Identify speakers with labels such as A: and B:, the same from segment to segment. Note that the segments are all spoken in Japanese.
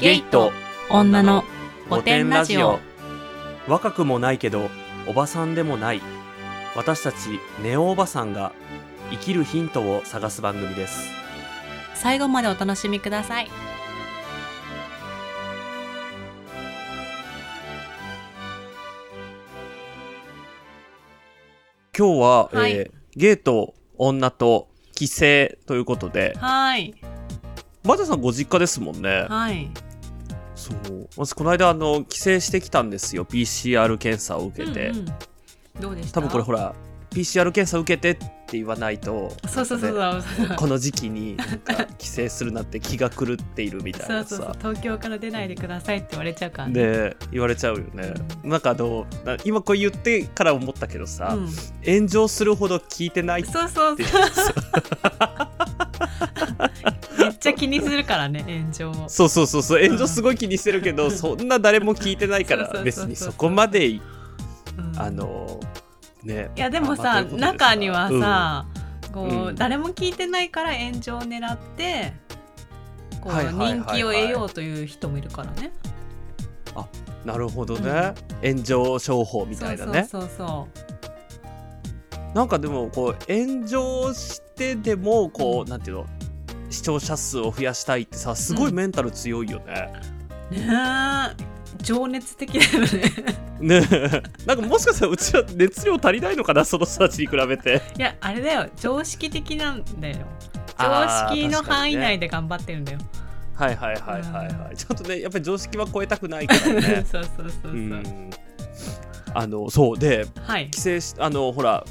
A: ゲイと
B: 女の
A: 御殿ラジオ。若くもないけどおばさんでもない。私たちネオおばさんが生きるヒントを探す番組です。
B: 最後までお楽しみください。
A: 今日は、
B: はい。
A: えーゲイと女と帰省ということで。
B: はい。
A: マジャさんご実家ですもんね。
B: はい
A: そう。まずこの間あの帰省してきたんですよ。PCR 検査を受けて、
B: うんうん。どうでした？
A: 多分これほら PCR 検査受けてって言わないと
B: そうそうそうそう。
A: ねこの時期になんか帰省するなって気が狂っているみたいな
B: そうそう東京から出ないでくださいって言われちゃうからね。
A: で言われちゃうよね、なんかあのな今こう言ってから思ったけどさ、
B: うん、
A: 炎上するほど聞いてないって
B: そうそうそう。め っちゃ気にするからね炎上を。
A: そうそうそうそう炎上すごい気にしてるけど、そんな誰も聞いてないから 別にそこまで
B: うん。
A: あのね。
B: いやでも
A: まあ
B: さ中にはさ、こう、
A: うん。
B: 誰も聞いてないから炎上を狙ってこう、人気を得ようという人もいるからね。
A: うんなるほどね、炎上商法みたいなね。
B: そうそうそ
A: なんかでもこう炎上してでもこう、なんていうの？視聴者数を増やしたいってさすごいメンタル強いよね。
B: うねえ。情熱的だよね。
A: ねえ。なんかもしかしたらうちは熱量足りないのかなその人たちに比べて。
B: いやあれだよ。常識的なんだよ。常識の範囲内で頑張ってるんだよ、
A: はいはいはいはいはい。ちょっとねやっぱり常識は超えたくないからね。
B: そうそうそうそう、
A: うん。あのそう。で
B: はい。
A: 帰省しあのほら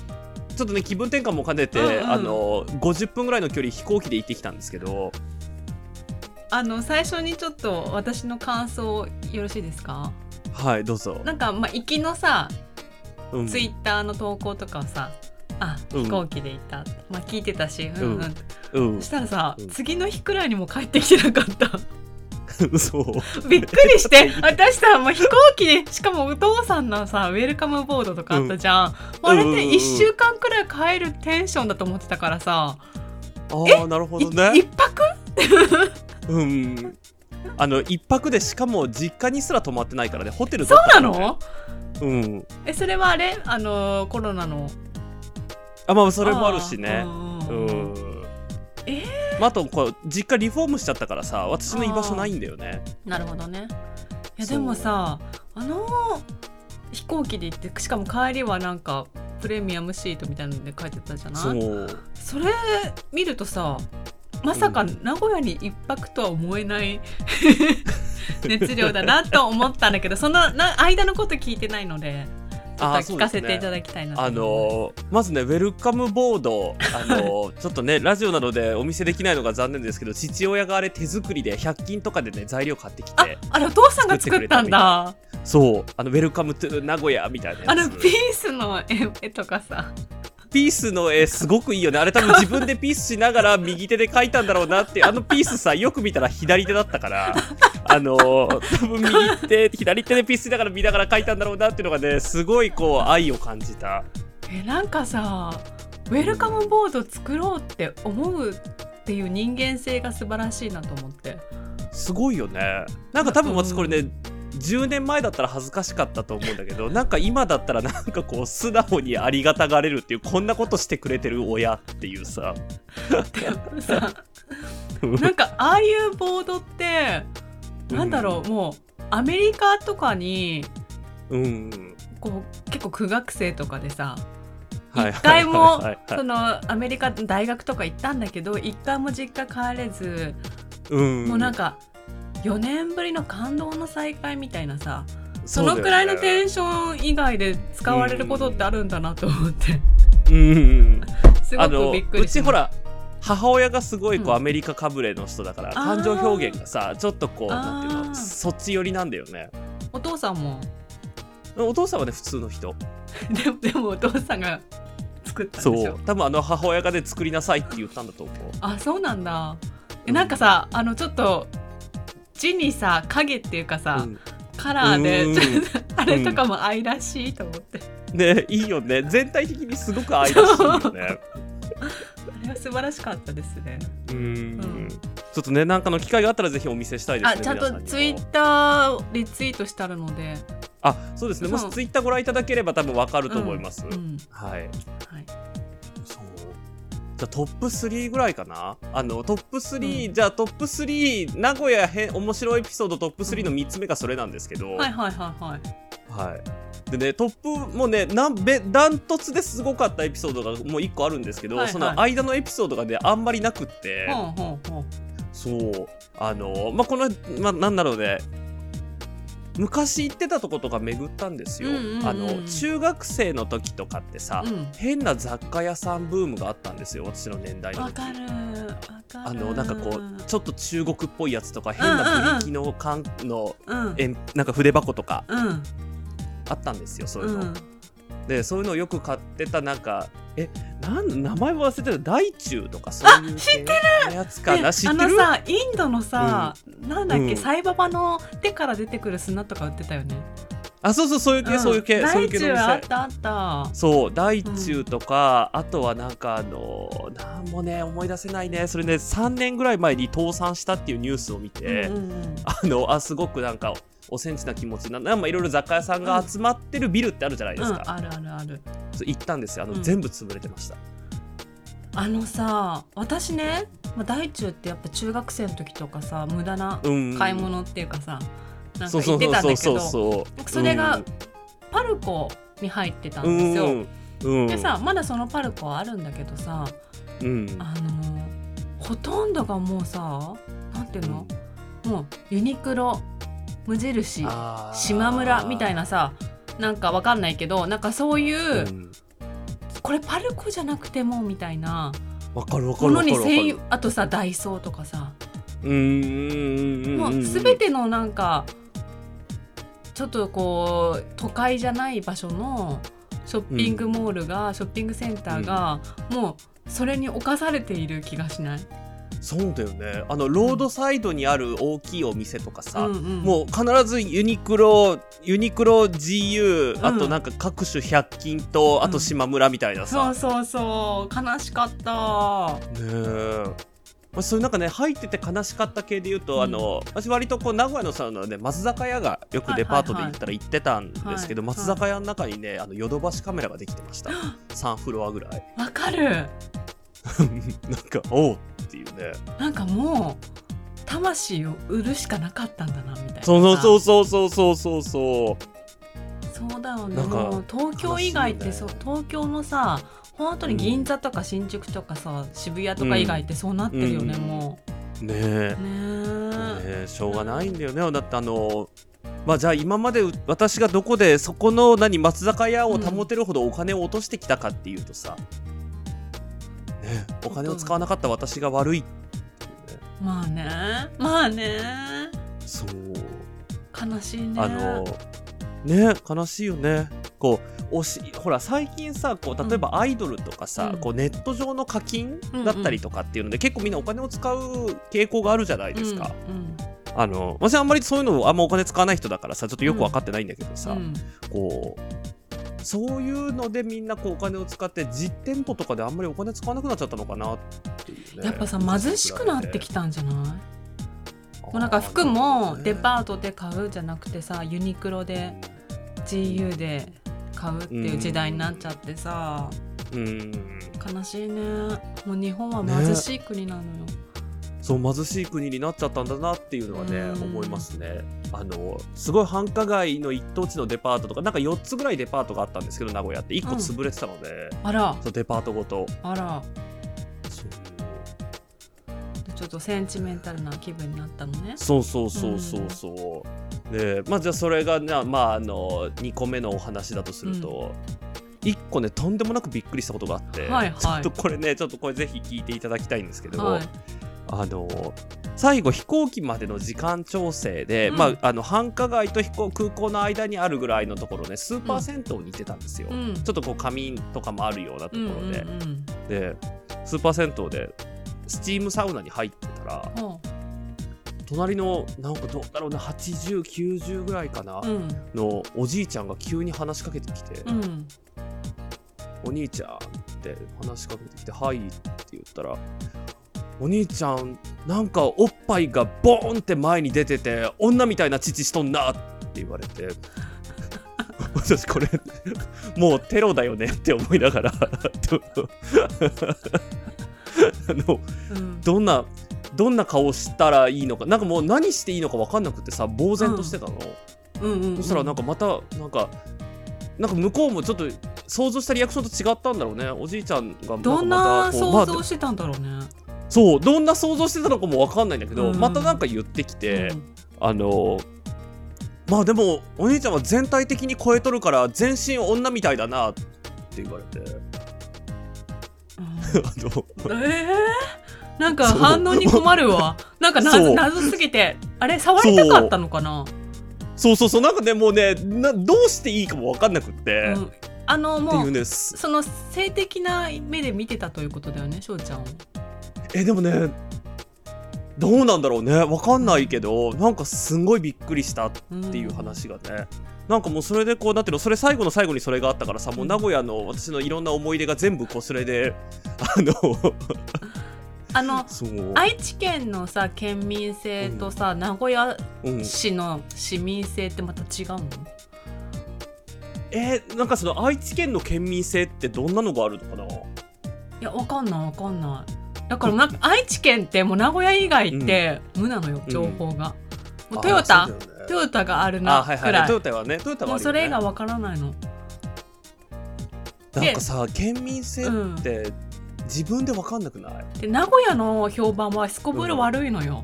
A: ちょっとね気分転換も兼ねて、
B: うんうん。
A: あの50分ぐらいの距離飛行機で行ってきたんですけど。
B: あの最初にちょっと私の感想よろしいですか？
A: はいどうぞ。
B: なんかまあ行きのさ
A: うん。
B: ツイッターの投稿とかをさあ
A: うん。
B: 飛行機で行った、まあ聞いてたし、うん。うん。
A: うん。
B: そしたらさ、
A: うん。
B: 次の日くらいにも帰ってきてなかった？
A: そう。
B: びっくりして。私さもう飛行機でしかもお父さんのさウェルカムボードとかあったじゃん、もうあれって
A: うんうんうん
B: 1週間くらい帰るテンションだと思ってたからさ、
A: ああなるほ
B: い
A: どね。
B: 一泊？
A: うん。あの一泊でしかも実家にすら泊まってないからね。ホテル
B: そうなの？
A: うん。
B: えそれはあれ？あのコロナの。
A: あまあそれもあるしね。う
B: んえ
A: まあ、あとこう実家リフォームしちゃったからさ私の居場所ないんだよね。
B: なるほどね。いやでもさあの飛行機で行ってしかも帰りはなんかプレミアムシートみたいなので帰ってたじゃない？
A: そう。
B: それ見るとさまさか名古屋に一泊とは思えない 熱量だなと思ったんだけどそのな間のこと聞いてないのでちょっと聞かせていただきたいなと
A: あのーまずねウェルカムボードあのー ちょっとねラジオなのでお見せできないのが残念ですけど父親があれ手作りで100均とかでね材料買ってきて
B: ああれお父さんが作ったんだ。
A: そうあの Welcome to 名古屋みたいなやつ。
B: あのピースの絵絵とかさ。
A: ピースの絵すごくいいよね。あれ多分自分でピースしながら右手で描いたんだろうなってあのピースさよく見たら左手だったからあのー多分右手左手でピースしながら見ながら描いたんだろうなっていうのがねすごいこう愛を感じた。
B: えなんかさウェルカムボード作ろうって思うっていう人間性が素晴らしいなと思って。
A: すごいよね。なんか多分私これね、10年前だったら恥ずかしかったと思うんだけど なんか今だったらなんかこう素直にありがたがれるっていうこんなことしてくれてる親っていうさ。
B: さなんかああいうボードって なんだろう、もうアメリカとかに
A: うん。
B: こう結構苦学生とかでさ
A: はい
B: 一回もそのアメリカ大学とか行ったんだけど一回も実家帰れず、
A: うん。
B: もうなんか4年ぶりの感動の再会みたいなさそのくらいのテンション以外で使われることってあるんだなと思って、
A: うん。
B: すごくびっくり
A: うちほら母親がすごいこう、
B: うん。
A: アメリカかぶれの人だから感情表現がさちょっとこうなんていうのそっち寄りなんだよね。
B: お父さんも？
A: お父さんはね普通の人。
B: でもでもお父さんが作ったん
A: そ
B: でしょ？
A: う。多分あの母親がね作りなさいって言ったんだと思う。
B: あそうなんだ。えなんかさあのちょっと字にさ影っていうかさ、
A: うん。
B: カラーであれとかも愛らしいと思って、
A: ねいいよね。全体的にすごく愛らしいよね
B: あれは素晴らしかったですね。
A: うん。ちょっとねなんかの機会があったらぜひお見せしたいですね
B: あちゃんとツイッターリツイートしてあるので。
A: あそうですね。もしツイッターご覧いただければ多分わかると思います、
B: うん。うん。
A: はい。
B: はい。
A: そう。じゃあトップ3ぐらいかな？あのトップ3、じゃあトップ3名古屋へ面白いエピソードトップ3の3つ目がそれなんですけど、
B: はいはいはいはい。
A: はい。でね、トップもね、なんべダントツですごかったエピソードがもう1個あるんですけど、
B: はいはい。
A: その間のエピソードがね、あんまりなくって、
B: ほうほうほう。
A: そう、あの、まあ、この、まあ、なんだろうね、昔行ってたとことか巡ったんですよ。
B: うんうんうん
A: あの、中学生の時とかってさ、
B: うん。
A: 変な雑貨屋さんブームがあったんですよ、私の年代の時。あのなんかこうちょっと中国っぽいやつとか変なブリキの缶の
B: うん。
A: えんなんか筆箱とか。
B: うん
A: あったんですよそういうの、
B: うん。
A: でそういうのをよく買ってたなんかえなん名前忘れてた。大中とかそういう知ってるやつか
B: ね
A: な知ってる。
B: あのさインドのさ、なんだっけ、
A: うん。
B: サイババの手から出てくる砂とか売ってたよね。
A: あそうそうそういう系、そういう系そういう系の
B: 大中あっ
A: 店
B: たあった。
A: そう大中とか、あとはなんかあのなんもね思い出せないね。それね3年ぐらい前に倒産したっていうニュースを見て、
B: うんうんうん。
A: あのあすごくなんかおセンチな気持ちにななんかいろいろ雑貨屋さんが集まってるビルってあるじゃないですか、
B: うんあるあるある。
A: そう行ったんですよ。あの、
B: うん。
A: 全部潰れてました。
B: あのさ私ね、まあ、大中ってやっぱ中学生の時とかさ無駄な
A: うん。
B: 買い物っていうかさ、なんか言ってたんだけど
A: そ
B: れがパルコに入ってたんですよ。
A: うん。うん。
B: でさまだそのパルコはあるんだけどさ
A: うん。
B: あのほとんどがもうさなんていうの、もうユニクロ無印
A: あー。
B: 島村みたいなさなんかわかんないけどなんかそういう、
A: うん。
B: これパルコじゃなくてもみたいな
A: わかるわか
B: ものに専用あとさダイソーとかさ、
A: うん。
B: もう全てのなんかちょっとこう都会じゃない場所のショッピングモールが、ショッピングセンターが、もうそれに侵されている気がしない、
A: そうだよね。あのロードサイドにある大きいお店とかさ、
B: うんうん。
A: もう必ずユニクロユニクロ GU、
B: ん。
A: あとなんか各種100均とあと島村みたいなさ、
B: そうそうそう。悲しかった。
A: ねえまあ、そういうなんかね入ってて悲しかった系で言うと、
B: うん。
A: あの私割とこう名古屋のさあのね松坂屋がよくデパートで行ったら行ってたんですけど、
B: はいはいはい
A: 松坂屋の中にねあのヨドバシカメラができてました。3フロアぐらい。
B: わかる。
A: なんかおうっていうね。
B: なんかもう魂を売るしかなかったんだなみたいな
A: そうそうそうそうそうそうそう
B: そう。だよね。もう東京以外ってそう東京のさ本当に銀座とか新宿とかさ、渋谷とか以外ってそうなってるよね、
A: うん。
B: も
A: ねえ。
B: うね
A: ね
B: え
A: えしょうがないんだよね。だってあのまあじゃあ今まで私がどこでそこの何松坂屋を保てるほどお金を落としてきたかっていうとさ、ねえお金を使わなかった私が悪いっていうね。
B: まあね。まあね。
A: そう。
B: 悲しいね。
A: あのね悲しいよね。こうおしほら最近さこう例えばアイドルとかさ、
B: うん。
A: こうネット上の課金だったりとかっていうので、結構みんなお金を使う傾向があるじゃないですか、
B: うん
A: あの私あんまりそういうのあんまお金使わない人だからさちょっとよく分かってないんだけどさ、
B: うん。
A: こうそういうのでみんなこうお金を使って実店舗とかであんまりお金使わなくなっちゃったのかなっていうね
B: やっぱさ貧しくなってきたんじゃない？も
A: も
B: うなんか服もデパートで買うじゃなくてさユニクロで GU で買うっていう時代になっちゃってさ、
A: うん。
B: 悲しいね。もう日本は貧しい国なのよ、
A: そう貧しい国になっちゃったんだなっていうのはね
B: うん。
A: 思いますね。あのすごい繁華街の一等地のデパートとかなんか4つぐらいデパートがあったんですけど名古屋って。1個潰れてたので、
B: あら。
A: そうデパートごと。
B: あらちょっとセンチメンタルな気分になったのね。
A: そうそうそうそうそう。でまあじゃあそれがねまああの2個目のお話だとすると、1個ねとんでもなくびっくりしたことがあって、
B: はいはい。
A: ちょっとこれねちょっとこれぜひ聞いていただきたいんですけど、
B: はい。
A: あの最後飛行機までの時間調整で、
B: うん。
A: まああの繁華街と飛行空港の間にあるぐらいのところねスーパー銭湯に行ってたんですよ。
B: うん。
A: ちょっとこう仮眠とかもあるようなとこ
B: うん
A: ろで、
B: うんうん。
A: でスーパー銭湯でスチームサウナに入ってたら、
B: ほ
A: 隣のなんかどうだろうな8090ぐらいかな、
B: うん
A: のおじいちゃんが急に話しかけてきて「
B: うん
A: お兄ちゃん」って話しかけてきて「はい」って言ったら「お兄ちゃんなんかおっぱいがボーンって前に出てて女みたいな乳しとんなって言われて私これもうテロだよねって思いながら あの
B: うん。
A: どんなどんな顔したらいいのか。なんかもう何していいのか分かんなくてさ呆然としてたの、
B: うん。うんうん
A: そしたらなんかまたなんかなんか向こうもちょっと想像したリアクションと違ったんだろうね。おじいちゃんが
B: どんな想像してたんだろうね。
A: そうどんな想像してたのかも分かんないんだけど、
B: うん。
A: またなんか言ってきて、
B: うん。
A: あのまあでもお兄ちゃんは全体的に超えとるから全身女みたいだなって言われてあの
B: えー、なんか反応に困るわ。なんか謎謎すぎて、あれ？触りたかったのかな？
A: そうそうそうなんかねもうねなどうしていいかも分かんなくって、っ
B: うん、あの
A: て
B: も
A: いう
B: その性的な目で見てたということだよね、翔ちゃんを。
A: えでもねどうなんだろうね。分かんないけどなんかすんごいびっくりしたっ
B: って
A: いう話がね、なんかもうそれでこうなってるそれ最後の最後にそれがあったからさもう名古屋の私のいろんな思い出が全部こうそれであの
B: あの愛知県のさ県民性とさ、名古屋
A: うん、
B: 市の市民性ってまた違うの？
A: えーなんかその愛知県の県民性ってどんなのがあるのかな？い
B: やわかんないわかんない。だからなんか愛知県ってもう名古屋以外って無なのよ、
A: うん
B: 情報が、もう
A: あ
B: トヨタ、
A: ね。
B: トヨタがある
A: あ
B: な
A: はいはい。はい。トヨタはねトヨタはね。
B: もうそれ以外わからないの。
A: なんかさ県民性って自分で分かんなくない？
B: で名古屋の評判はすこぶる悪いのよ、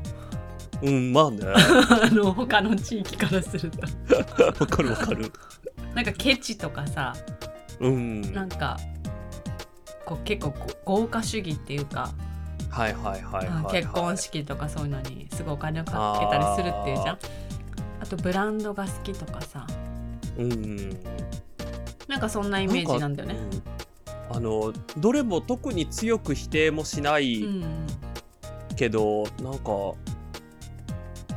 A: うんまあね。
B: あの他の地域からすると。
A: わかるわかる。
B: なんかケチとかさ
A: うん。
B: なんかこう結構ご豪華主義っていうか、
A: はいはいはいはい、
B: 結婚式とかそういうのにすごいお金をかけたりするっていうじゃん。あとブランドが好きとかさ。
A: うん
B: なんかそんなイメージなんだよね。
A: うん。あのどれも特に強く否定もしな
B: う
A: い
B: ん
A: けど、なんか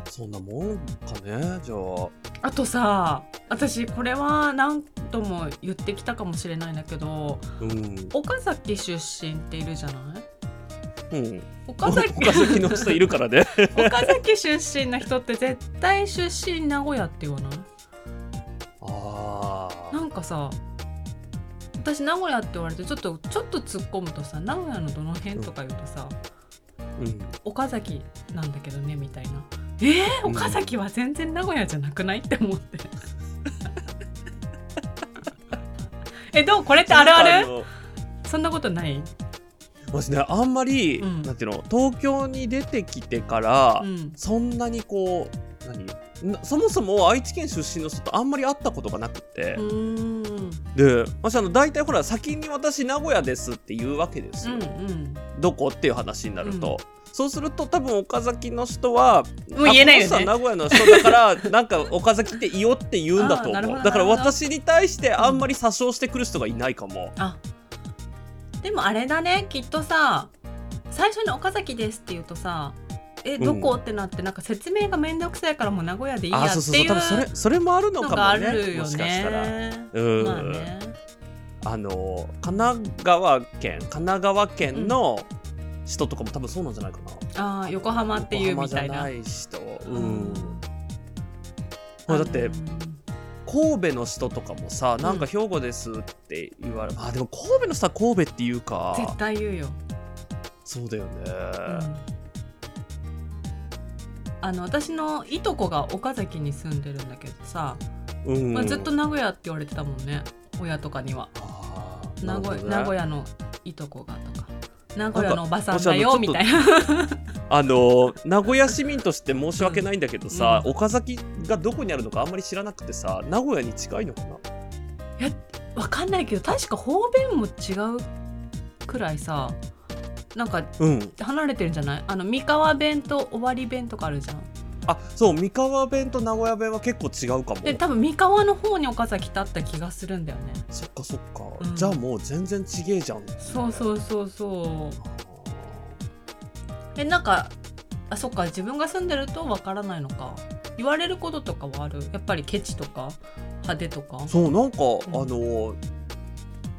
A: そんなもんかねじゃあ。
B: あとさ私これは何度も言ってきたかもしれないんだけど
A: うん。
B: 岡崎出身っているじゃない？
A: うん。
B: 岡崎。
A: 岡崎の人いるからね。
B: 岡崎出身の人って絶対出身名古屋って言わない？
A: ああ
B: なんかさ私名古屋って言われてちょっとちょっと突っ込むとさ名古屋のどの辺とか言うとさ、
A: うん。
B: 岡崎なんだけどねみたいな。えー、
A: うん。
B: 岡崎は全然名古屋じゃなくない？って思って。えどう？これってあるある？
A: の
B: そんなことない？
A: 私ねあんまり、
B: うん。
A: なんていうの東京に出てきてから、
B: うん。
A: そんなにこう何？なそもそも愛知県出身の人とあんまり会ったことがなくて、で私あの大体ほら先に私名古屋ですって言うわけですよ、
B: うんうん。
A: どこ？っていう話になると、そうすると多分岡崎の人は
B: もう言えないよね。
A: 名古屋の人だから なんか岡崎っていいよって言うんだと思う。だから私に対してあんまり詐称してくる人がいないかも、
B: あでもあれだねきっとさ最初に岡崎ですって言うとさえどこ、ってなってなんか説明がめんどくさいからもう名古屋でいいや
A: あ
B: っていう
A: それそれもあるの
B: の
A: かもね
B: があるよ
A: もしかしたら。
B: ね。
A: うん、
B: まあね。
A: あの神奈川県神奈川県の人とかも多分そうなんじゃないかな、
B: ああ横浜っていうみたいな。
A: 横浜じゃない人。う
B: うん。
A: ん、ほらだって神戸の人とかもさなんか兵庫ですって言われ、あでも神戸の人は神戸っていうか。
B: 絶対言うよ。
A: そうだよね、
B: うん。あの私のいとこが岡崎に住んでるんだけどさ、
A: うん。
B: まあ、ずっと名古屋って言われてたもんね親とかには。名古,、名古屋のいとこがとか名古屋のおばさんだよみたいな。
A: あの名古屋市民として申し訳ないんだけどさ、
B: うん。
A: 岡崎がどこにあるのかあんまり知らなくてさ名古屋に近いのかな？
B: わかんないけど確か方便も違うくらいさなんか
A: うん。
B: 離れてるんじゃない？あの三河弁と尾張弁とかあるじゃん
A: あそう三河弁と名古屋弁は結構違うかも。
B: で多分三河の方に岡崎ってあった気がするんだよね。
A: そっかそっか、
B: うん。
A: じゃあもう全然ちげえじゃん。
B: そうそうそうそう。えなんかあそっか自分が住んでるとわからないのか。言われることとかはある？やっぱりケチとか派手とか？
A: そうなんか、
B: ん。
A: あの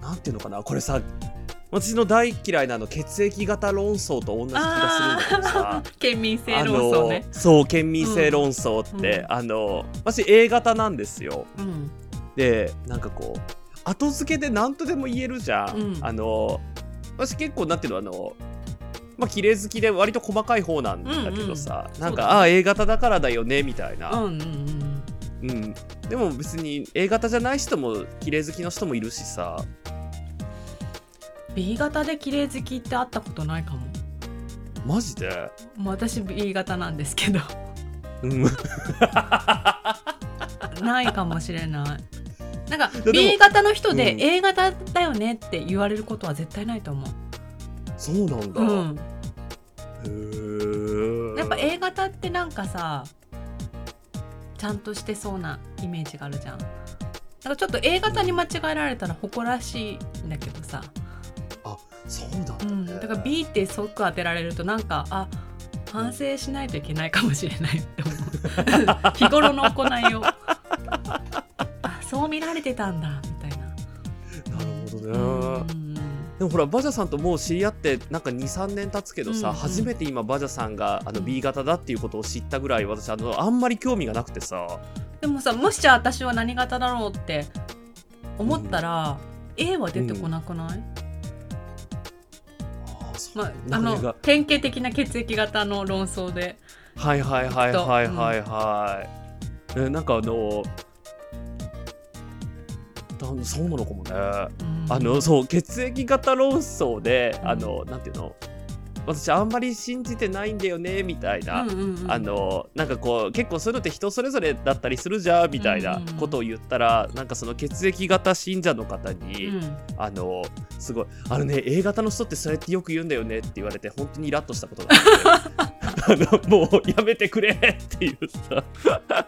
A: なんていうのかな？これさ私の大嫌いなあの血液型論争と同じ気がするんだけどさ。
B: 県民性
A: あ
B: 論争ね。
A: のそう県民性論争って、
B: うん。
A: あの私 A 型なんですよ。
B: うん。
A: でなんかこう後付けで何とでも言えるじゃん、
B: うん。
A: あの私結構なんていうのあのまあ綺麗好きで割と細かい方なんだけどさ、なんか、
B: そうだね。
A: ああ A 型だからだよねみたいな、
B: うんうんうん。
A: うん、でも別に A 型じゃない人も綺麗好きの人もいるしさ
B: B 型で綺麗好きって会ったことないかも。
A: マジで？
B: もう私 B 型なんですけど。
A: うん。
B: ないかもしれない。なんか B 型の人で
A: うん。
B: A 型だよねって言われることは絶対ないと思
A: そうなんだ、
B: う、うん、
A: へえ
B: やっぱ A 型ってなんかさちゃんとしてそうなイメージがあるじゃん。だからちょっと A 型に間違えられたら誇らしいんだけどさ、
A: そうだ、ね。
B: うん、だから B って即当てられるとなんかあ反省しないといけないかもしれないって思う。日頃の行いを。あそう見られてたんだみたいな。
A: なるほどね、
B: うん。
A: でもほらバジャさんともう知り合ってなんか23年経つけどさ、
B: うんうん。
A: 初めて今バジャさんがあの
B: うん。
A: B 型だっていうことを知ったぐらい私あのあんまり興味がなくてさ。
B: でもさもしじゃあ私は何型だろうって思ったら、A は出てこなくない、
A: う
B: まあ、あの典型的な血液型の論争で。
A: はいはいはいはいはいはい、えなんかあのだそうなのかもね、
B: うん。
A: あのそう血液型論争で、
B: うん。
A: あのなんていうの？私あんまり信じてないんだよねみたいな、
B: うんうんうん。
A: あのなんかこう結構そういうのって人それぞれだったりするじゃんみたいなことを言ったら、なんかその血液型信者の方に、
B: うん。
A: あのすごいあのね A 型の人ってそうやってよく言うんだよねって言われて本当にイラッとしたことがあって。あのもうやめてくれっていうさ
B: だ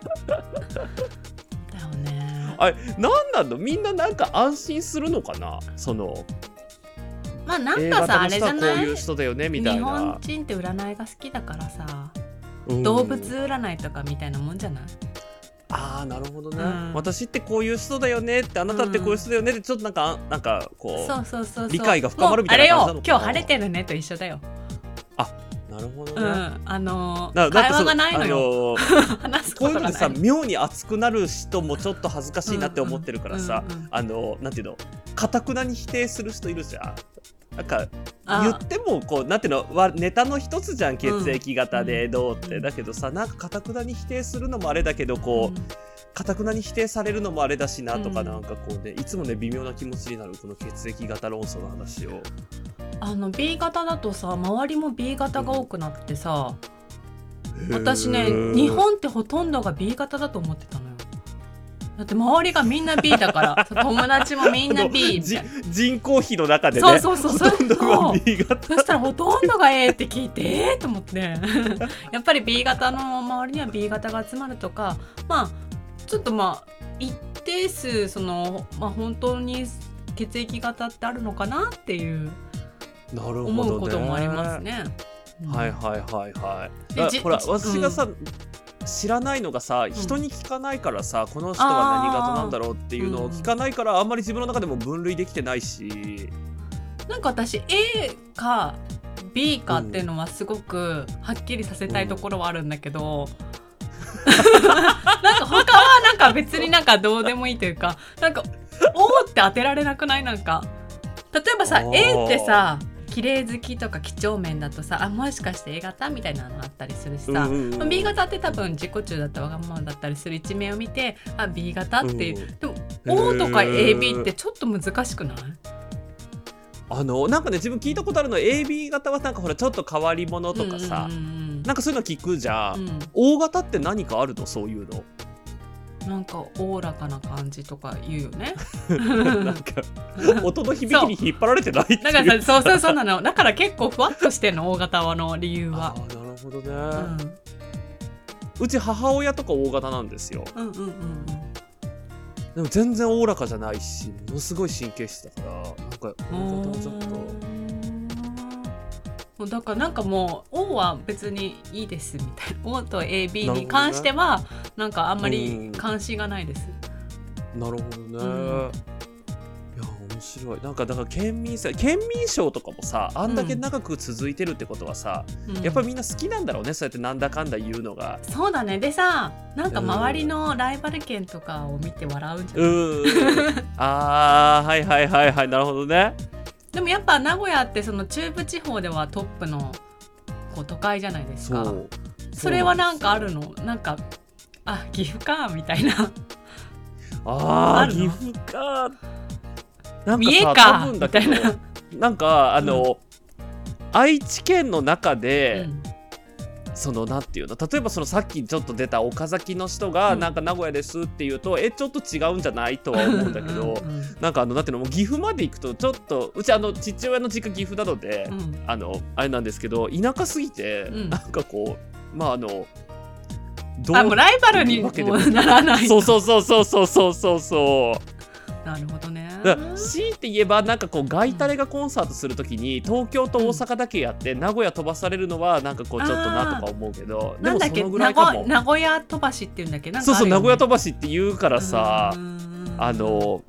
B: よね。
A: あれ何なの？みんななんか安心するのかな？その
B: まあなんかさあれじゃな
A: 人はこういう
B: い
A: 人だよねみたい
B: 日本
A: な、
B: 人って占いが好きだからさ、
A: うん。
B: 動物占いとかみたいなもんじゃない？
A: ああなるほどね、
B: うん。
A: 私ってこういう人だよねってあなたってこういう人だよねってちょっとなんかなんかこう
B: そうそうそうそう。
A: 理解が深まるみたいな感じなのかな。
B: あれよ今日晴れてるねと一緒だよ、
A: なるほどね、
B: うん、あの
A: だから
B: 会話がないのよ、
A: よ。あの
B: 話す
A: こういうのでさ妙に熱くなる人もちょっと恥ずかしいなって思ってるからさ
B: うんうんうん。
A: あのなんていうの？かたくなに否定する人いるじゃん。なんか
B: あ
A: 言ってもこうなんていうのわネタの一つじゃん血液型で
B: うん。
A: どうって、
B: うん
A: だけどさなんかかたくなに否定するのもあれだけどこうかたくなに否定されるのもあれだしなとか、
B: うん。
A: なんかこうねいつもね微妙な気持ちになるこの血液型論争の話を。
B: あの B 型だとさ周りも B 型が多くなってさ私ね日本ってほとんどが B 型だと思ってたのよだって周りがみんな B だからそう 友達もみんな B
A: 人口比の中でね。
B: そうそうそう。
A: ほとんどが
B: そう。
A: B 型。
B: そしたらほとんどが A って聞いてえー、と思って。やっぱり B 型の周りには B 型が集まるとかまあちょっとまあ一定数その、まあ、本当に血液型ってあるのかなっていう
A: なるほど、ね、
B: 思うこともありますね。
A: はいはいはいはい。ほら
B: じ
A: 私がさ、知らないのがさ人に聞かないからさ、この人は何型なんだろうっていうのを聞かないからあんまり自分の中でも分類できてないし。
B: なんか私 A か B かっていうのはすごくはっきりさせたいところはあるんだけど、なんか他はなんか別になんかどうでもいいというかなんか「おー」って当てられなくない？なんか例えばさ A ってさ綺麗好きとか几帳面だとさあもしかして A 型みたいなのあったりするしさ、B 型って多分自己中だったわがままだったりする一面を見てあ B 型っていう、
A: うん。
B: でも O とか AB ってちょっと難しくない？
A: あのなんかね自分聞いたことあるのは AB 型はなんかほらちょっと変わり者とかさ、
B: うんうんうんうん。
A: なんかそういうの聞くじゃん。
B: うん。
A: O 型って何かあるの？そういうの。
B: なんかおおらかな感じとか言うよね。
A: なんか 音の響きに引っ張られてないっていう。
B: だからさそうそうそうなのだから結構ふわっとしてんの大型の理由
A: あ
B: は。
A: ーなるほどね、
B: う
A: うち母親とか O 型なんですよ。
B: んうんうんうんうん
A: でも全然おおらかじゃないしものすごい神経質だからなんかなんかもうちょっと
B: だからなんかもう O は別にいいですみたいな O と AB に関してはなんかあんま
A: う
B: り
A: ん。
B: 関心がないです。
A: なるほどね、
B: うん。
A: いや本面白い。なんかだから県民さ県民賞とかもさあんだけ長く続いてるってことはさ、
B: うん。
A: やっぱりみんな好きなんだろうねそうやってなんだかんだ言うのが。
B: そうだね。でさなんか周りのライバル県とかを見て笑うんじゃ
A: う
B: ない、
A: ーん。あーはいはいはいはいなるほどね。
B: でもやっぱ名古屋ってその中部地方ではトップのこう都会じゃないですか。
A: そ
B: れはなんかあるの？なんかあ岐阜かみたいな。
A: あ
B: あ
A: 岐阜かなん
B: か
A: 多分だけど
B: みたいな、
A: なんかあの、愛知県の中で、
B: うん。
A: そのなんていうの？例えばそのさっきちょっと出た岡崎の人が
B: うん。
A: なんか名古屋ですって言うと、えちょっと違うんじゃない？とは思うんだけど、
B: うん。うん。
A: なんかあのなんていうのもう岐阜まで行くとちょっとうちあの父親の実家岐阜なので、
B: うん。
A: あのあれなんですけど田舎すぎて、
B: うん。
A: なんかこうまああのど
B: あもうライバルに
A: も
B: もならない
A: そうそうそうそうそうそうそうそう。
B: なるほどね。
A: だから強いて言えばなんかこうガイタレがコンサートするときに東京と大阪だけやって名古屋飛ばされるのはなんかこうちょっとなとか思うけどで
B: なんだっけ
A: もそのぐら
B: 名
A: いかも。
B: 古名古屋飛ばしっていうんだっけ？なんか
A: そうそう名古屋飛
B: ば
A: ばしって言うからさあの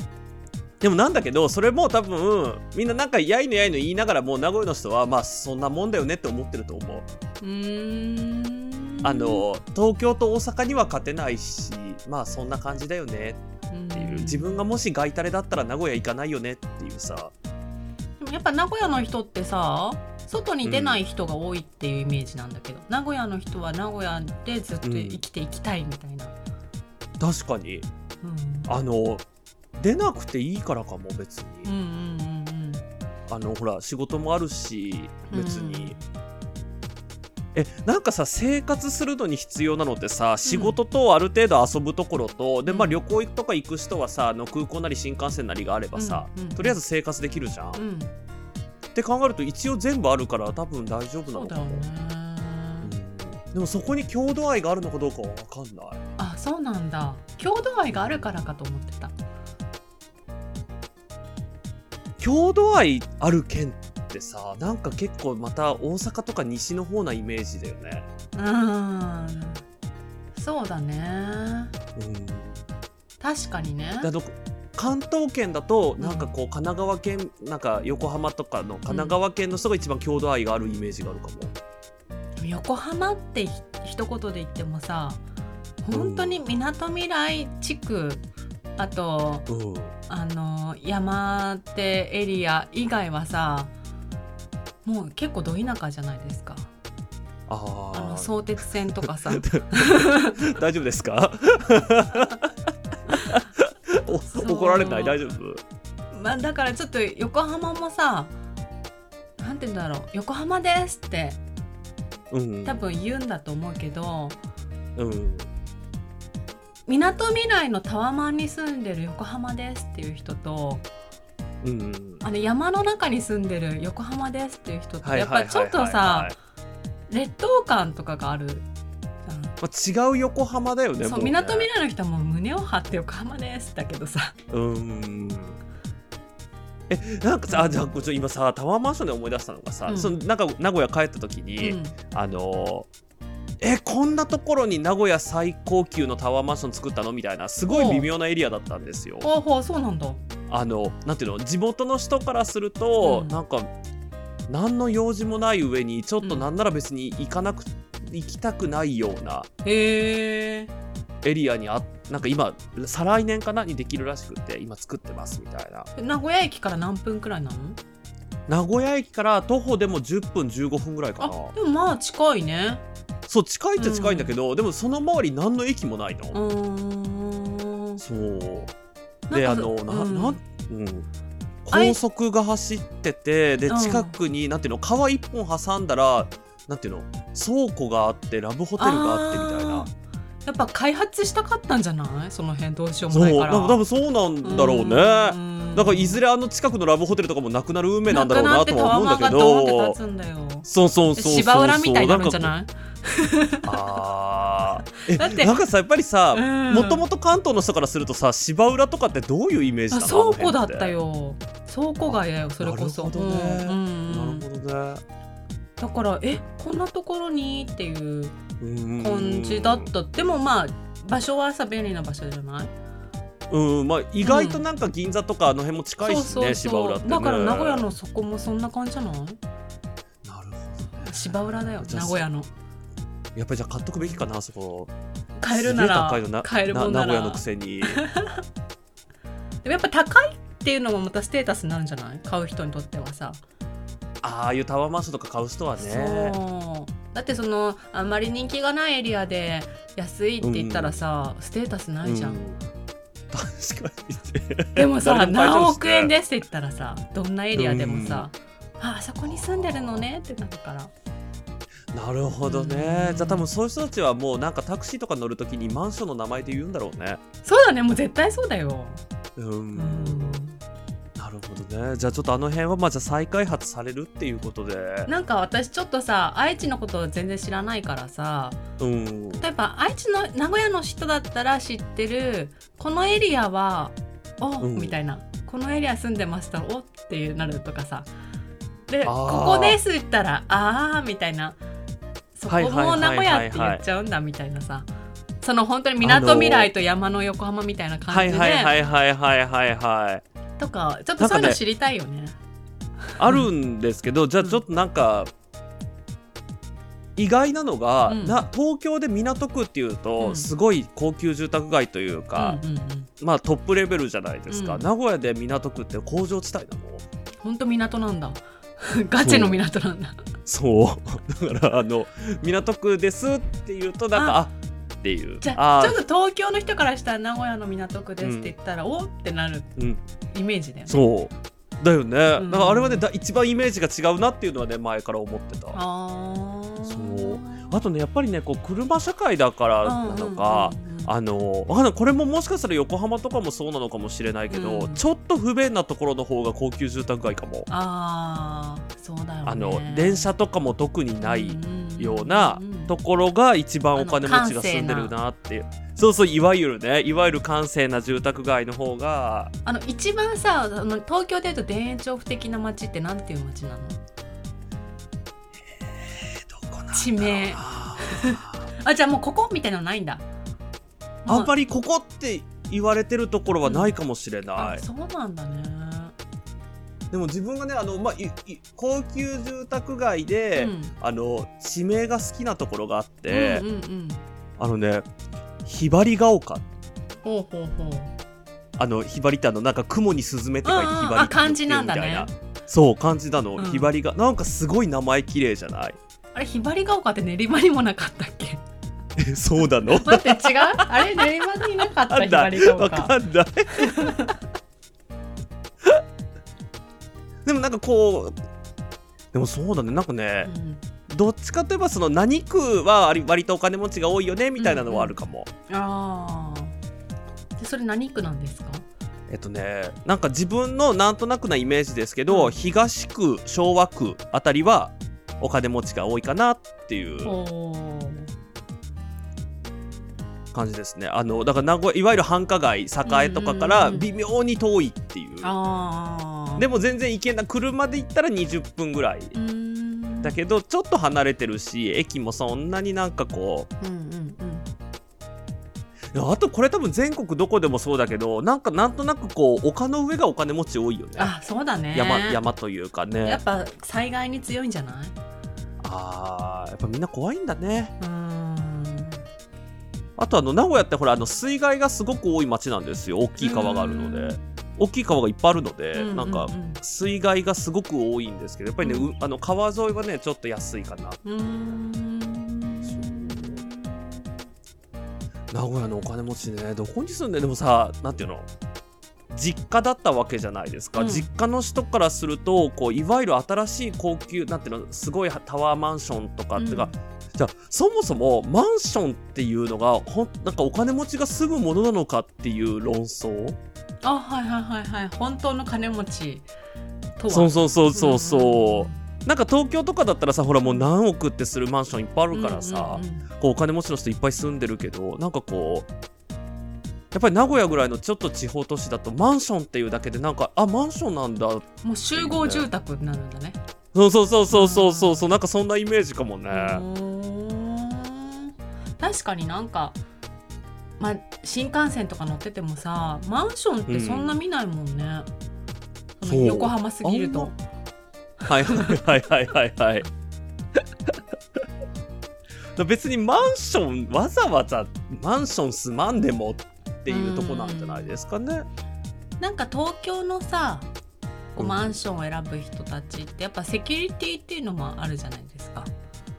A: でもなんだけどそれも多分みんななんかやいのやいの言いながらもう名古屋の人はまあそんなもんだよねって思ってると思う。
B: うーん
A: あの東京と大阪には勝てないしまあそんな感じだよね。っていう。自分がもしガイタレだったら名古屋行かないよねっていうさ。
B: でもやっぱ名古屋の人ってさ外に出ない人が多いっていうイメージなんだけど、名古屋の人は名古屋でずっと生きていきたいみたいな、
A: 確かに。
B: うん。
A: あの出なくていいからかも別に、
B: うんうんうん。
A: あのほら仕事もあるし
B: うん。
A: 別に、えなんかさ生活するのに必要なのってさ仕事とある程度遊ぶところと、でまあ旅行とか行く人はさあの空港なり新幹線なりがあればさ、
B: うん。うん。
A: とりあえず生活できるじゃん、
B: うん。うん
A: って考えると一応全部あるから多分大丈夫なのかも、でもそこに郷土愛があるのかどうかは分かんない。
B: あそうなんだ。郷土愛があるからかと思ってた。
A: 郷土愛ある県ってさなんか結構また大阪とか西の方なイメージだよね。
B: うん。そうだね。
A: うん。
B: 確かにね。
A: だと関東圏だと
B: うん。
A: なんかこう神奈川県なんか横浜とかの神奈川県の人が一番郷土愛があるイメージがあるかも、
B: 横浜ってひ一言で言ってもさ本当にみなとみらい地区あと
A: うん、
B: あの山手エリア以外はさもう結構ど田舎じゃないですか。
A: ああ
B: あの相鉄線とかさ。
A: 大丈夫ですか？怒られない？大丈夫？
B: まあだからちょっと横浜もさなんて言うんだろう。横浜ですって
A: うん。
B: 多分言うんだと思うけど
A: うん。
B: みなとみらいのタワマンに住んでる横浜ですっていう人と
A: うん
B: あの山の中に住んでる横浜ですっていう人っ
A: はいはい
B: ぱちょっとさ劣等感とかがある。じ
A: まあ、違う横浜だよね。
B: そうみなとみらいの人はもう胸を張って横浜ですだけどさ。
A: うん。えなんかさあじゃあ今さタワーマンションで思い出したのがさ、
B: うん。
A: そのなんか名古屋帰った時
B: う
A: に、
B: ん。
A: あのーえこんなところに名古屋最高級のタワーマンション作ったの？みたいなすごい微妙なエリアだったんですよ。
B: ほう。ほうそうなんだ。
A: あのなんていうの？地元の人からすると、
B: うん。
A: なんか何の用事もない上にちょっと
B: うん。
A: なんなら別に行かなく、行きたくないようなエリアにあなんか今再来年かなにできるらしくって今作ってますみたいな。
B: 名古屋駅から何分くらいなの？
A: 名古屋駅から徒歩でも10分15分ぐらいか
B: あ
A: な
B: でもまあ近いね
A: そう近いっちゃ近いんだけど、でもその周り何の駅もないの、そう。であのな、
B: うん。
A: なんうん。高速が走っててで
B: うん。
A: 近くに、なんていうの川一本挟んだらなんていうの倉庫があってラブホテルがあってみたいな。
B: やっぱ開発したかったんじゃない？その辺どうしようも
A: そう
B: ないから。
A: 多分多分そうなんだろうね、
B: ん。
A: だからいずれあの近くのラブホテルとかもなくなる運命なんだろうなとは思うんだけど。そうそうそうそうそう
B: 芝浦みたいになるんじゃ
A: い
B: ない？
A: あ
B: だって
A: なんかさやっぱりさ
B: うん。
A: もともと関東の人からするとさ芝浦とかってどういうイメージ
B: あ
A: なの？
B: 倉庫だった
A: よ。
B: よ倉庫街だよそれこそ。
A: なるほどね。
B: うんうん
A: なるほどね。
B: だからえこんなところにっていう
A: うん
B: 感じだった。でもまあ場所はさ便利な場所じゃない？
A: うんまあ意外となんか銀座とかあの辺も近いしね、
B: そうそうそう。
A: 芝浦ってね。
B: だから名古屋のそこもそんな感じじゃない？
A: なるほどね。
B: 芝浦だよ名古屋の
A: やっぱりじゃあ買っとくべきかなあそこ。
B: 買えるなら買えるもんなら。
A: な名古屋のくせに。
B: でもやっぱ高いっていうのもまたステータスになるんじゃない？買う人にとってはさ、
A: ああいうタワーマンションとか買う人はね。
B: だってそのあんまり人気がないエリアで安いって言ったらさ、ステータスないじゃん、
A: うん。確かに
B: でもさ何億円ですって言ったらさどんなエリアでもさ、ああそこに住んでるのねってなるから
A: なるほどね、
B: うん。
A: じゃあ多分そういう人たちはもうなんかタクシーとか乗るときにマンションの名前で言うんだろうね。
B: そうだねもう絶対そうだよ、
A: うん、
B: うん、
A: なるほどね。じゃあちょっとあの辺はまあじゃあ再開発されるっていうことで。
B: なんか私ちょっとさ愛知のことを全然知らないからさ
A: うん。
B: 例えば愛知の名古屋の人だったら知ってるこのエリアはお、
A: うん。
B: みたいな。このエリア住んでましたおってなるとかさ。でここですって言ったらあーみたいなそこも名古屋って言っちゃうんだみたいなさその本当にみなとみらいと山の横浜みたいな感じで、
A: はいはいはいはいはいはいはい
B: とかちょっとそういうの知りたいよね。
A: あるんですけどじゃあちょっとなんか意外なのが、
B: うん
A: な東京で港区っていうと、
B: うん
A: すごい高級住宅街というか、
B: うんうんうん
A: まあトップレベルじゃないですか、
B: うん
A: 名古屋で港区って工場地帯なの
B: 本当港なんだ。ガチの港なんだ。
A: そう。だからあの港区ですっていうとなんかあっていう。
B: じゃあ
A: あ
B: ちょっと東京の人からしたら名古屋の港区ですって言ったら、おってなる
A: うん、
B: イメージだよね。
A: そう。だよね、
B: ん。
A: だからあれはねだ一番イメージが違うなっていうのはね前から思ってた。あそう。とねやっぱりねこう車社会だからなのか、
B: うんうんうん。うん
A: あのわかんない。これももしかしたら横浜とかもそうなのかもしれないけど、
B: うん。
A: ちょっと不便なところの方が高級住宅街かも、
B: あーそうだよね。
A: あの電車とかも特にないようなところが一番お金持ちが住んでるなっていう。そうそういわゆるね。いわゆる閑静な住宅街の方が。
B: あの一番さあの東京でいうと田園調布的な街ってなんていう街なの？
A: どこなんだろうな。
B: 地名。あじゃあもうここみたいなのないんだ。
A: あんまりここって言われてるところはないかもしれない、
B: あそうなんだね。
A: でも自分がねあの、まあ、高級住宅街で、
B: うん。
A: あの地名が好きなところがあって、
B: うんうんうん、
A: あのねひばりが丘
B: ほうほうほう。
A: あのひばりってあのなんか雲にスズメって書いて
B: うんうん。
A: ひばり
B: あ漢字なんだね。
A: そう漢字なの、
B: うん。
A: ひばりがなんかすごい名前綺麗じゃない？
B: あれひばりが丘って練馬にもなかったっけ？
A: え そうなの？
B: 待って違う？あれ練馬になかったひばりが
A: わ
B: 丘
A: か。んない。でもなんかこうでもそうだね。なんかね、
B: うん。
A: どっちかといえばその何区は割割とお金持ちが多いよねみたいなのはあるかも、
B: ああでそれ何区なんですか？
A: えっとねなんか自分のなんとなくなイメージですけど、
B: うん。
A: 東区昭和区あたりはお金持ちが多いかなっていう。
B: お
A: 感じですね。あのだから名古屋いわゆる繁華街栄とかから微妙に遠いっていう、でも全然行けない車で行ったら20分ぐらい、だけどちょっと離れてるし駅もそんなになんかこ
B: う。んうんうん。
A: うあとこれ多分全国どこでもそうだけどなんかなんとなくこう丘の上がお金持ち多いよね。
B: あそうだね。
A: 山山というか
B: や
A: ね
B: っぱ災害に強いんじゃない？
A: あーやっぱみんな怖いんだね。
B: うーん
A: あとあの名古屋ってほらあの水害がすごく多い町なんですよ。大きい川があるので。大きい川がいっぱいあるので、
B: う
A: なんか
B: うん。
A: 水害がすごく多いんですけどやっぱりね、うあの川沿いはねちょっと安いかな。名古屋のお金持ちねどこに住んででもさなんていうの？実家だったわけじゃないですか、
B: うん。
A: 実家の人からするとこういわゆる新しい高級なんていうの？すごいタワーマンションとかっていうか、じゃあそもそもマンションっていうのがほんなんかお金持ちが住むものなのかっていう論争？
B: あはいはいはいはい。本当の金持ちとは。
A: そうそうそうそうそう、
B: ん
A: なんか東京とかだったらさほらもう何億ってするマンションいっぱいあるからさ、
B: うんうんうん
A: こうお金持ちの人いっぱい住んでるけどなんかこうやっぱり名古屋ぐらいのちょっと地方都市だとマンションっていうだけでなんかあマンションなんだ
B: もう集合住宅になるんだね
A: そうそうそうそうそうそう。そうなんかそんなイメージかもね、
B: 確かになんかまあ、新幹線とか乗っててもさマンションってそんな見ないもんね、
A: う
B: 横浜すぎると。
A: はいはいはいはいはいはい。別にマンションわざわざマンション住まんでもっていうとこなんじゃないですかね。
B: なんか東京のさこう
A: うん。
B: マンションを選ぶ人たちってやっぱセキュリティっていうのもあるじゃないですか。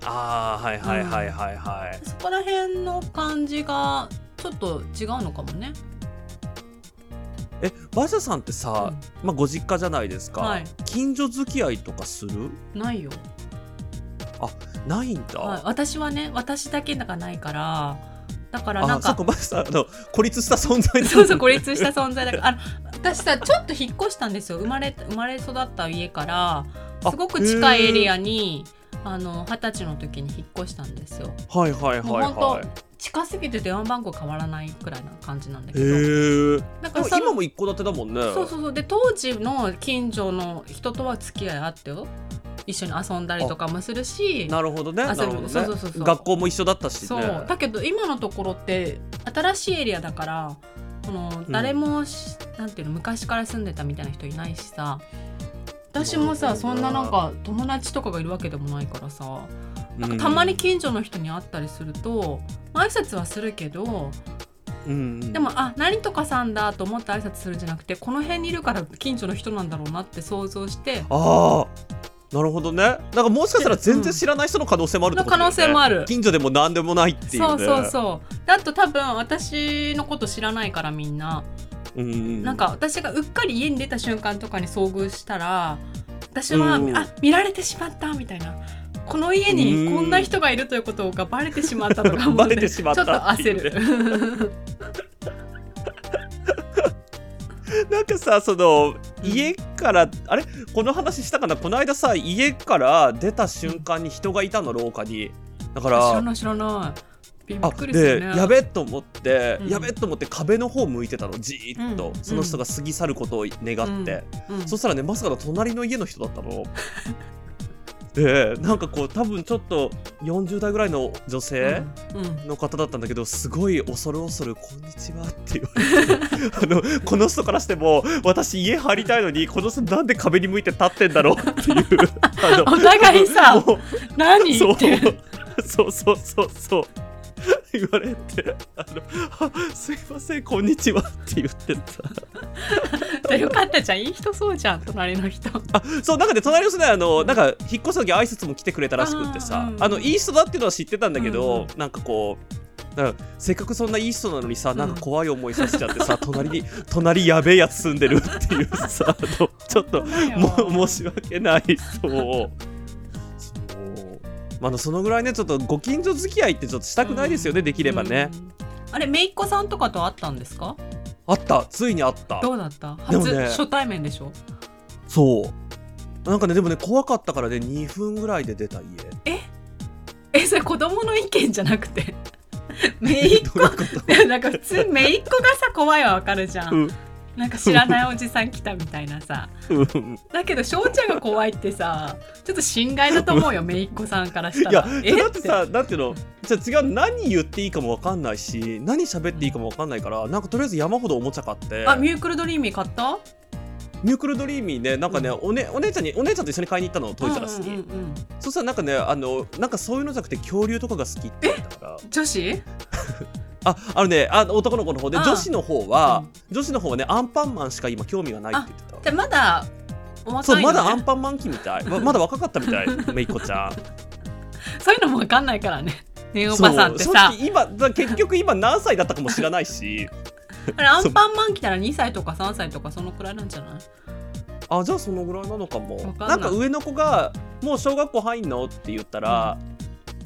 A: ああはいはいはいはいはい。
B: そこら辺の感じがちょっと違うのかもね。
A: えバジャさんってさ、まあご実家じゃないですか、
B: はい。
A: 近所付き合いとかする？
B: ないよ、
A: ないんだ。
B: はい、私はね私だけがないからだからなんか
A: あそっかバジャさんあの孤立した存在
B: そうそう孤立した存在だから。あの私さちょっと引っ越したんですよ。生まれ生まれ育った家からすごく近いエリアにあの二十歳の時に引っ越したんですよ。
A: はいはいはいは
B: 本近すぎて電話番号変わらないくらいな感じなんだ
A: い。
B: けど。なんか
A: 今も一戸建てだもんね。
B: そうそうそう。で当時の近所の人とは付き合いあってよ一緒に遊んだりとかもするし
A: なるほどね。な
B: あそう
A: るほどね。
B: そうそうそうそう。
A: 学校も一緒だったしね。
B: そう。だけど今のところって新しいエリアだからこの誰もし、なんていうの昔から住んでたみたいな人いないしさ。私もさそんななんか友達とかがいるわけでもないからさなんか
A: うん
B: たまに近所の人に会ったりすると挨拶はするけど
A: うん
B: でもあ何とかさん。だと思って挨拶するんじゃなくてこの辺にいるから近所の人なんだろうなって想像して
A: ああなるほどね。なんかもしかしたら全然知らない人の可能性もあるってことだよね。
B: 能性もある。
A: 近所でも何でもないっていうね。
B: そうそうそう。であと多分私のこと知らないからみんな。
A: うんうん
B: なんか私がうっかり家に出た瞬間とかに遭遇したら私は、
A: うん。
B: あ見られてしまったみたいな。この家にこんな人がいるということがバレてしまったとか思って
A: バレてしまった。
B: ちょっと焦る。
A: なんかさその家から、あれ？この話したかな？この間さ家から出た瞬間に人がいたの廊下に。だか
B: 知ら
A: ら
B: ない知らない。びっ
A: あ
B: くりするね。
A: でやべえと思って、
B: うん。
A: やべえと思って壁の方向いてたのじーっと、
B: うん。
A: その人が過ぎ去ることを願って、
B: うん。
A: そしたらねまさかの隣の家の人だったの。でなんかこう多分ちょっと40代ぐらいの女性、の方だったんだけどすごい恐る恐る「こんにちは」って言われてあのこの人からしても私家入りたいのにこの人なんで壁に向いて立ってんだろうっていう。あの
B: お互いさ何？
A: そう。
B: って
A: そうそうそうそう。言われてあのあ「すいませんこんにちは」って言ってた。
B: よかったじゃん。いい人そうじゃん隣の人。
A: あそうなんかね隣の人ねあのなんか引っ越す時挨拶も来てくれたらしくってさ
B: うん
A: あのいい人だっていうのは知ってたんだけど、
B: うん。
A: なんかこうなんかせっかくそんないい人なのにさなんか怖い思いさせちゃってさ、隣に隣やべえやつ住んでるっていうさ ちょっとも申し訳ないそうそう。まあそのぐらいねちょっとご近所付き合いってちょっとしたくないですよね、できればね、
B: うん。あれ姪っ子さんとかと会ったんですか？
A: あった。ついにあった。
B: どうだった？初、
A: ね
B: 初対面でしょ？
A: そう。なんかねでもね怖かったからね2分ぐらいで出た家。
B: え それ子供の意見じゃなくて？姪っ子
A: どういうこと？
B: いやなんか普通姪っ子がさ怖いはわかるじゃん、
A: うん。
B: なんか知らないおじさん来たみたいなさ。
A: うん。
B: だけど翔ちゃんが怖いってさちょっと心外だと思うよ 姪っ子さんからした
A: いや
B: ら
A: だってさなんていうの？じゃあ違う何言っていいかも分かんないし何喋っていいかも分かんないからなんかとりあえず山ほどおもちゃ買って。
B: あミュークルドリーミー買った？
A: ミュークルドリーミーねなんかね、
B: うん。
A: おねお姉ちゃんにお姉ちゃんと一緒に買いに行ったのトイザラスに、
B: うん。うんうんうん
A: そしたらなんかねあのなんかそういうのじゃなくて恐竜とかが好きって言ったから。
B: 女子？
A: ああのねあの男の子の方で
B: あ
A: 女子の方は、女子の方はねアンパンマンしか今興味がないって言ってた。
B: じゃあまだお若いの、ね、
A: そうまだアンパンマン期みたい。ままだ若かったみたいめいっ子ちゃん。
B: そういうのもわかんないからね。ねおばさんって
A: そう
B: さ
A: 今だ結局今何歳だったかも知らないし
B: あれアンパンマン来たら2歳とか3歳とかそのくらいなんじゃない？
A: あじゃあそのぐらいなのかも。
B: わかんない。
A: んか上の子が「もう小学校入んの?」って言ったら、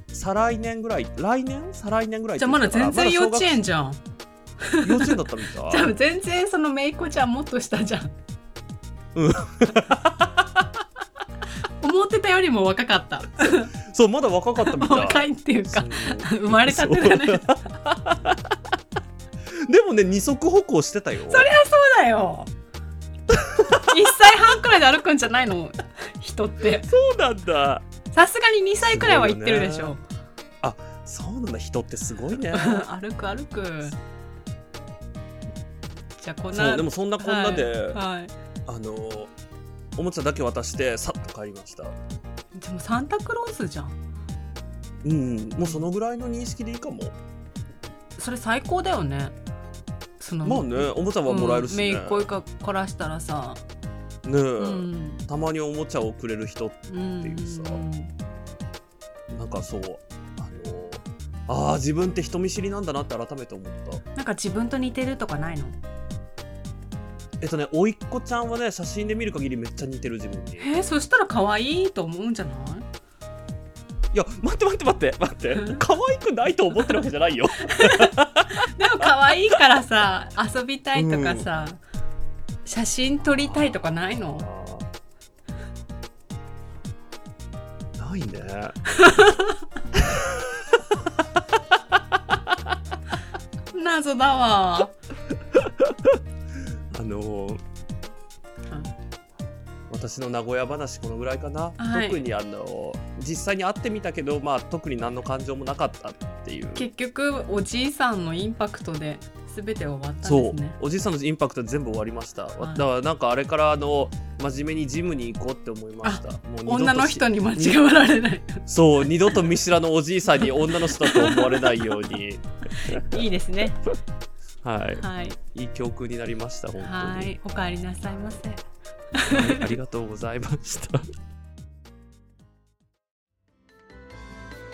A: 再来年ぐらい来年？再来年ぐらいっ
B: じゃあまだ全然幼稚園じゃん。
A: 幼稚園だったみた
B: じゃあ
A: い
B: 全然その姪っ子ちゃんもっと下じゃん。
A: うん。
B: 思ってたよりも若かった。
A: そうまだ若かったみたい。
B: 若いっていうか生まれたてだね
A: でもね二足歩行してたよ。
B: そりゃそうだよ。1歳半くらいで歩くんじゃないの？人って。
A: そうなんだ。
B: さすがに2歳くらいは行ってるでしょ、
A: そうなんだ。人ってすごいね。
B: 歩く歩く。じゃあこんな
A: そうでもそんなこんなで、
B: はい。
A: あのおもちゃだけ渡してさっと帰りました。
B: でもサンタクロースじゃん。
A: うんもうそのぐらいの認識でいいかも。
B: それ最高だよねその
A: まあねおもちゃはもらえるしね、
B: うん、めいっ子かからしたらさ、
A: ねえ、
B: うん、
A: たまにおもちゃをくれる人
B: うん
A: っていうさ。なんかそうあのあー自分って人見知りなんだなって改めて思った。
B: なんか自分と似てるとかないの？
A: えっとね甥っ子ちゃんはね写真で見る限りめっちゃ似てる自分に。い
B: えー、そしたら可愛いと思うんじゃない？
A: や待って待って待って待って。可愛くないと思ってるわけじゃないよ。
B: でも可愛いからさ遊びたいとかさ、写真撮りたいとかないの？
A: ないね。
B: 謎だわ。
A: あのー私の名古屋話このぐらいかな、
B: はい。
A: 特にあの実際に会ってみたけどまあ特に何の感情もなかったっていう。
B: 結局おじいさんのインパクトで全て終わったん
A: そう
B: ですね。
A: おじいさんのインパクト全部終わりました、
B: はい。
A: だからなんかあれからあの真面目にジムに行こうって思いました。もう
B: 女の人に間違われない。
A: そう二度と見知らぬおじいさんに女の人だと思われないように。
B: いいですね。
A: はい。
B: はい。
A: いい教訓になりました本当に。
B: はい。お帰りなさいませ。
A: はいありがとうございました。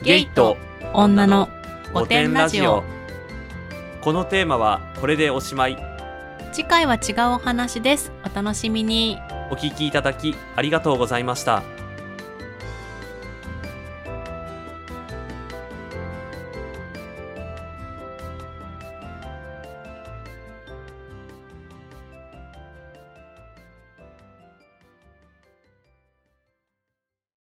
B: ゲイと女の御殿ラジオ。
A: このテーマはこれでおしまい。
B: 次回は違うお話です。お楽しみに。
A: お聞きいただきありがとうございました